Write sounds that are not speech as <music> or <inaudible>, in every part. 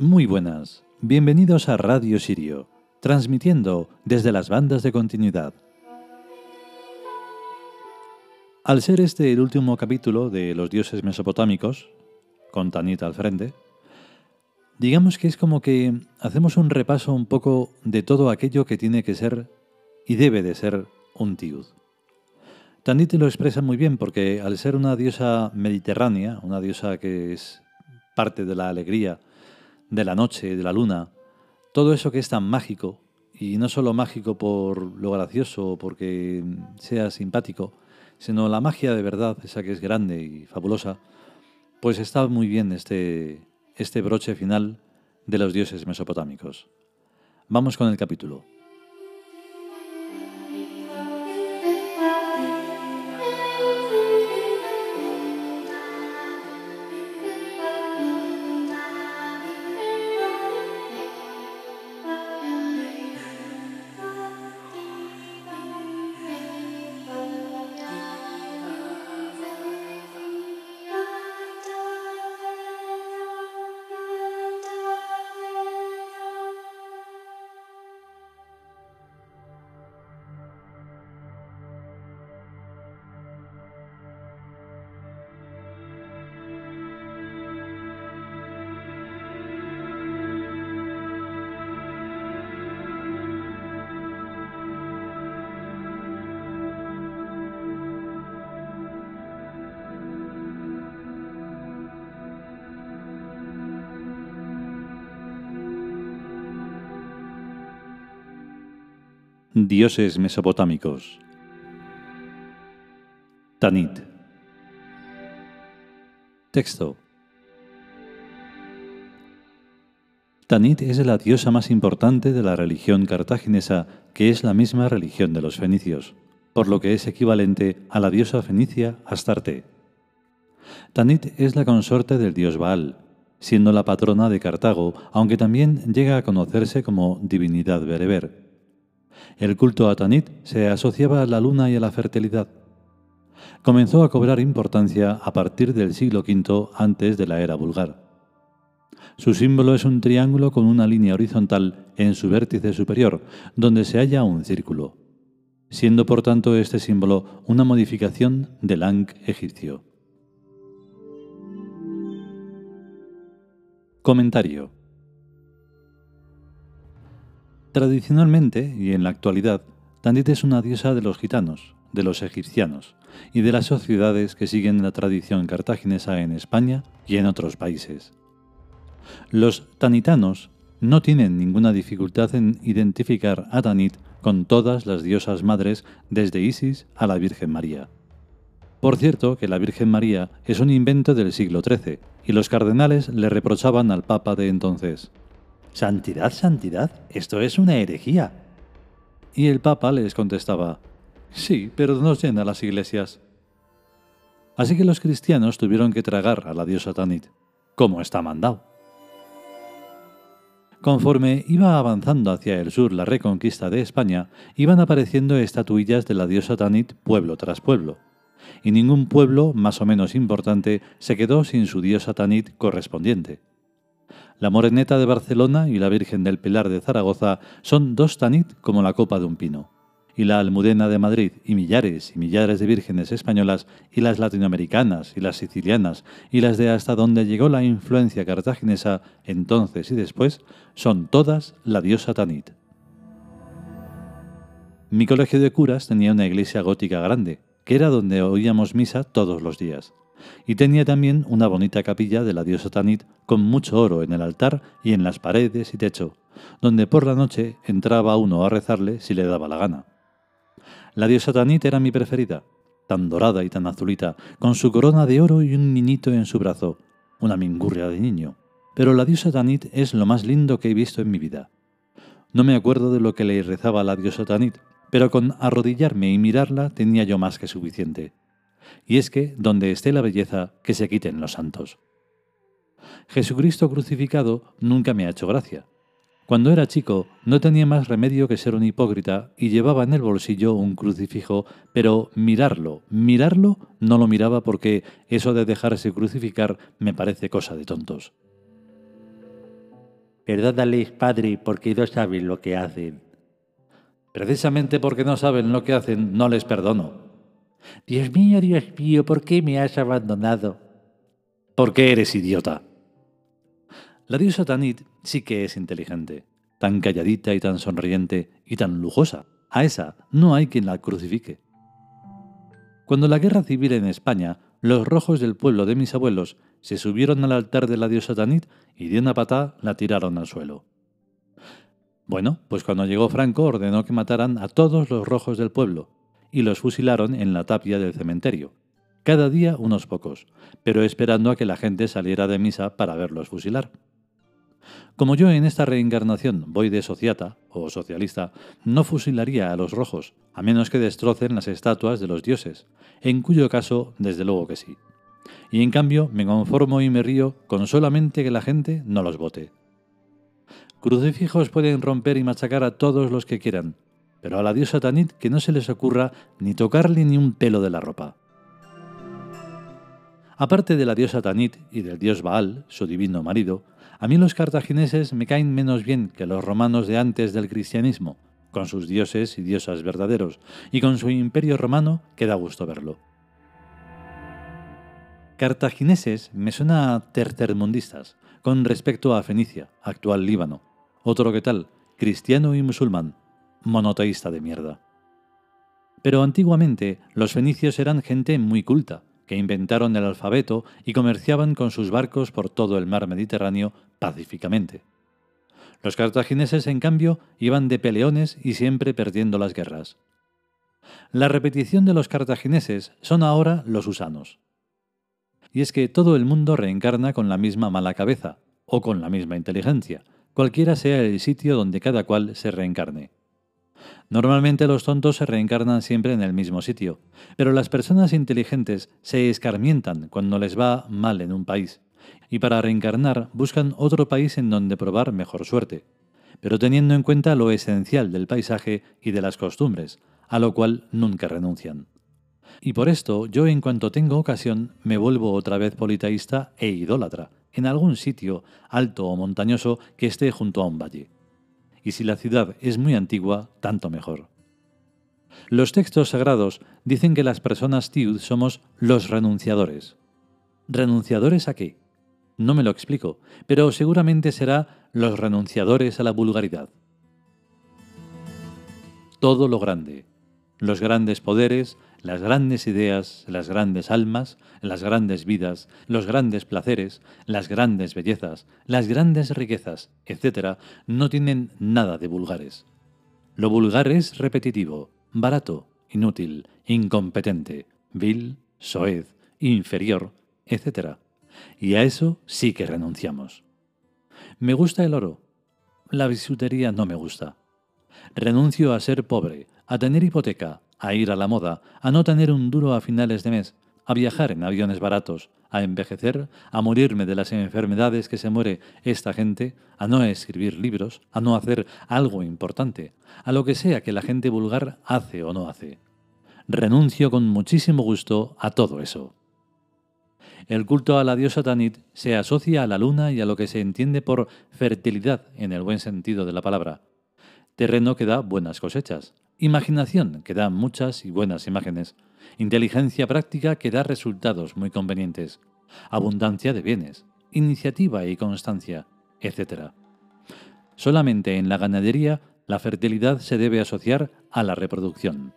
Muy buenas, bienvenidos a Radio Sirio, transmitiendo desde las bandas de continuidad. Al ser este el último capítulo de los dioses mesopotámicos, con Tanit al frente, digamos que es como que hacemos un repaso un poco de todo aquello que tiene que ser y debe de ser un tiud. Tanit lo expresa muy bien porque al ser una diosa mediterránea, una diosa que es parte de la alegría, de la noche, de la luna, todo eso que es tan mágico, y no solo mágico por lo gracioso o porque sea simpático, sino la magia de verdad, esa que es grande y fabulosa, pues está muy bien este, este broche final de los dioses mesopotámicos. Vamos con el capítulo. Dioses mesopotámicos. Tanit. Texto. Tanit es la diosa más importante de la religión cartaginesa, que es la misma religión de los fenicios, por lo que es equivalente a la diosa fenicia Astarte. Tanit es la consorte del dios Baal, siendo la patrona de Cartago, aunque también llega a conocerse como divinidad bereber. El culto a Tanit se asociaba a la luna y a la fertilidad. Comenzó a cobrar importancia a partir del siglo V antes de la era vulgar. Su símbolo es un triángulo con una línea horizontal en su vértice superior, donde se halla un círculo, siendo por tanto este símbolo una modificación del Ankh egipcio. Comentario Tradicionalmente y en la actualidad, Tanit es una diosa de los gitanos, de los egipcianos y de las sociedades que siguen la tradición cartaginesa en España y en otros países. Los tanitanos no tienen ninguna dificultad en identificar a Tanit con todas las diosas madres desde Isis a la Virgen María. Por cierto que la Virgen María es un invento del siglo XIII y los cardenales le reprochaban al Papa de entonces, Santidad, santidad, esto es una herejía. Y el Papa les contestaba, sí, pero nos llena las iglesias. Así que los cristianos tuvieron que tragar a la diosa Tanit, como está mandado. Conforme iba avanzando hacia el sur la reconquista de España, iban apareciendo estatuillas de la diosa Tanit pueblo tras pueblo, y ningún pueblo más o menos importante se quedó sin su diosa Tanit correspondiente. La Moreneta de Barcelona y la Virgen del Pilar de Zaragoza son dos tanit como la copa de un pino. Y la Almudena de Madrid y millares y millares de vírgenes españolas y las latinoamericanas y las sicilianas y las de hasta donde llegó la influencia cartaginesa entonces y después son todas la diosa Tanit. Mi colegio de curas tenía una iglesia gótica grande, que era donde oíamos misa todos los días y tenía también una bonita capilla de la diosa Tanit con mucho oro en el altar y en las paredes y techo, donde por la noche entraba uno a rezarle si le daba la gana. La diosa Tanit era mi preferida, tan dorada y tan azulita, con su corona de oro y un niñito en su brazo, una mingurria de niño. Pero la diosa Tanit es lo más lindo que he visto en mi vida. No me acuerdo de lo que le rezaba la diosa Tanit, pero con arrodillarme y mirarla tenía yo más que suficiente y es que donde esté la belleza, que se quiten los santos. Jesucristo crucificado nunca me ha hecho gracia. Cuando era chico no tenía más remedio que ser un hipócrita y llevaba en el bolsillo un crucifijo, pero mirarlo, mirarlo no lo miraba porque eso de dejarse crucificar me parece cosa de tontos. Perdónales, padre, porque no saben lo que hacen. Precisamente porque no saben lo que hacen, no les perdono. Dios mío, Dios mío, ¿por qué me has abandonado? Porque eres idiota. La diosa Tanit sí que es inteligente, tan calladita y tan sonriente y tan lujosa. A esa no hay quien la crucifique. Cuando la guerra civil en España, los rojos del pueblo de mis abuelos se subieron al altar de la diosa Tanit y de una patada la tiraron al suelo. Bueno, pues cuando llegó Franco ordenó que mataran a todos los rojos del pueblo y los fusilaron en la tapia del cementerio. Cada día unos pocos, pero esperando a que la gente saliera de misa para verlos fusilar. Como yo en esta reencarnación voy de sociata o socialista, no fusilaría a los rojos, a menos que destrocen las estatuas de los dioses, en cuyo caso, desde luego que sí. Y en cambio me conformo y me río con solamente que la gente no los vote. Crucifijos pueden romper y machacar a todos los que quieran, pero a la diosa Tanit que no se les ocurra ni tocarle ni un pelo de la ropa. Aparte de la diosa Tanit y del dios Baal, su divino marido, a mí los cartagineses me caen menos bien que los romanos de antes del cristianismo, con sus dioses y diosas verdaderos, y con su imperio romano que da gusto verlo. Cartagineses me suena a tercermundistas, con respecto a Fenicia, actual Líbano, otro que tal, cristiano y musulmán, monoteísta de mierda. Pero antiguamente los fenicios eran gente muy culta, que inventaron el alfabeto y comerciaban con sus barcos por todo el mar Mediterráneo pacíficamente. Los cartagineses, en cambio, iban de peleones y siempre perdiendo las guerras. La repetición de los cartagineses son ahora los usanos. Y es que todo el mundo reencarna con la misma mala cabeza, o con la misma inteligencia, cualquiera sea el sitio donde cada cual se reencarne. Normalmente los tontos se reencarnan siempre en el mismo sitio, pero las personas inteligentes se escarmientan cuando les va mal en un país, y para reencarnar buscan otro país en donde probar mejor suerte, pero teniendo en cuenta lo esencial del paisaje y de las costumbres, a lo cual nunca renuncian. Y por esto yo en cuanto tengo ocasión me vuelvo otra vez politeísta e idólatra, en algún sitio alto o montañoso que esté junto a un valle. Y si la ciudad es muy antigua, tanto mejor. Los textos sagrados dicen que las personas tiud somos los renunciadores. ¿Renunciadores a qué? No me lo explico, pero seguramente será los renunciadores a la vulgaridad. Todo lo grande, los grandes poderes, las grandes ideas, las grandes almas, las grandes vidas, los grandes placeres, las grandes bellezas, las grandes riquezas, etc., no tienen nada de vulgares. Lo vulgar es repetitivo, barato, inútil, incompetente, vil, soez, inferior, etc. Y a eso sí que renunciamos. Me gusta el oro. La bisutería no me gusta. Renuncio a ser pobre, a tener hipoteca, a ir a la moda, a no tener un duro a finales de mes, a viajar en aviones baratos, a envejecer, a morirme de las enfermedades que se muere esta gente, a no escribir libros, a no hacer algo importante, a lo que sea que la gente vulgar hace o no hace. Renuncio con muchísimo gusto a todo eso. El culto a la diosa Tanit se asocia a la luna y a lo que se entiende por fertilidad en el buen sentido de la palabra. Terreno que da buenas cosechas, Imaginación, que da muchas y buenas imágenes. Inteligencia práctica, que da resultados muy convenientes. Abundancia de bienes. Iniciativa y constancia, etc. Solamente en la ganadería la fertilidad se debe asociar a la reproducción.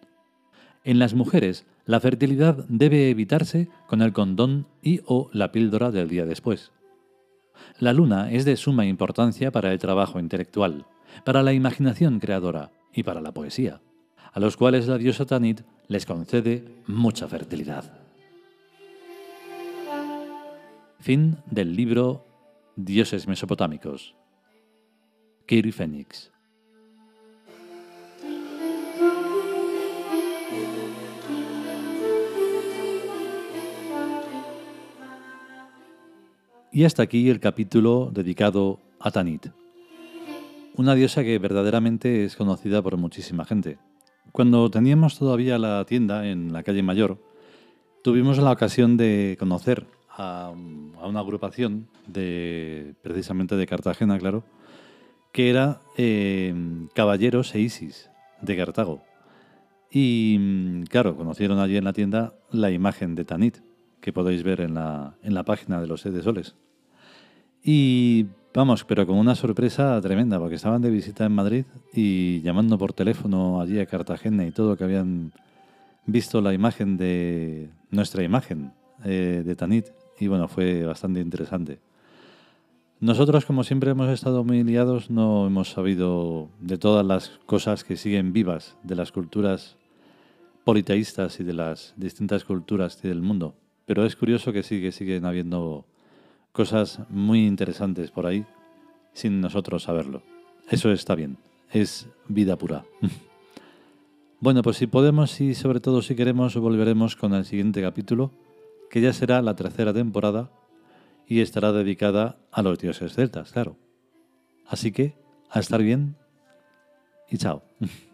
En las mujeres, la fertilidad debe evitarse con el condón y o la píldora del día después. La luna es de suma importancia para el trabajo intelectual, para la imaginación creadora y para la poesía a los cuales la diosa Tanit les concede mucha fertilidad. Fin del libro Dioses Mesopotámicos. Kiri Fénix. Y hasta aquí el capítulo dedicado a Tanit, una diosa que verdaderamente es conocida por muchísima gente. Cuando teníamos todavía la tienda en la calle Mayor, tuvimos la ocasión de conocer a, una agrupación de precisamente de Cartagena, claro, que era eh, Caballeros e Isis de Cartago. Y claro, conocieron allí en la tienda la imagen de Tanit, que podéis ver en la, en la página de los Siete Soles. Y vamos, pero con una sorpresa tremenda, porque estaban de visita en Madrid y llamando por teléfono allí a Cartagena y todo, que habían visto la imagen de nuestra imagen eh, de Tanit. Y bueno, fue bastante interesante. Nosotros, como siempre hemos estado muy liados, no hemos sabido de todas las cosas que siguen vivas de las culturas politeístas y de las distintas culturas del mundo. Pero es curioso que sí, que siguen habiendo cosas muy interesantes por ahí sin nosotros saberlo. Eso está bien, es vida pura. <laughs> bueno, pues si podemos y sobre todo si queremos, volveremos con el siguiente capítulo, que ya será la tercera temporada y estará dedicada a los dioses celtas, claro. Así que, a estar bien y chao. <laughs>